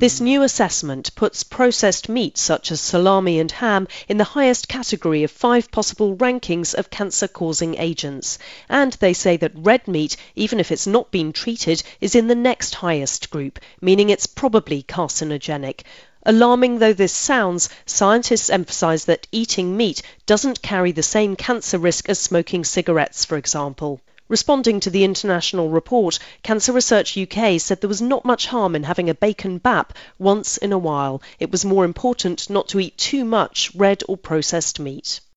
This new assessment puts processed meats such as salami and ham in the highest category of five possible rankings of cancer causing agents. And they say that red meat, even if it's not been treated, is in the next highest group, meaning it's probably carcinogenic. Alarming though this sounds, scientists emphasise that eating meat doesn't carry the same cancer risk as smoking cigarettes, for example. Responding to the international report, Cancer Research UK said there was not much harm in having a bacon bap once in a while. It was more important not to eat too much red or processed meat.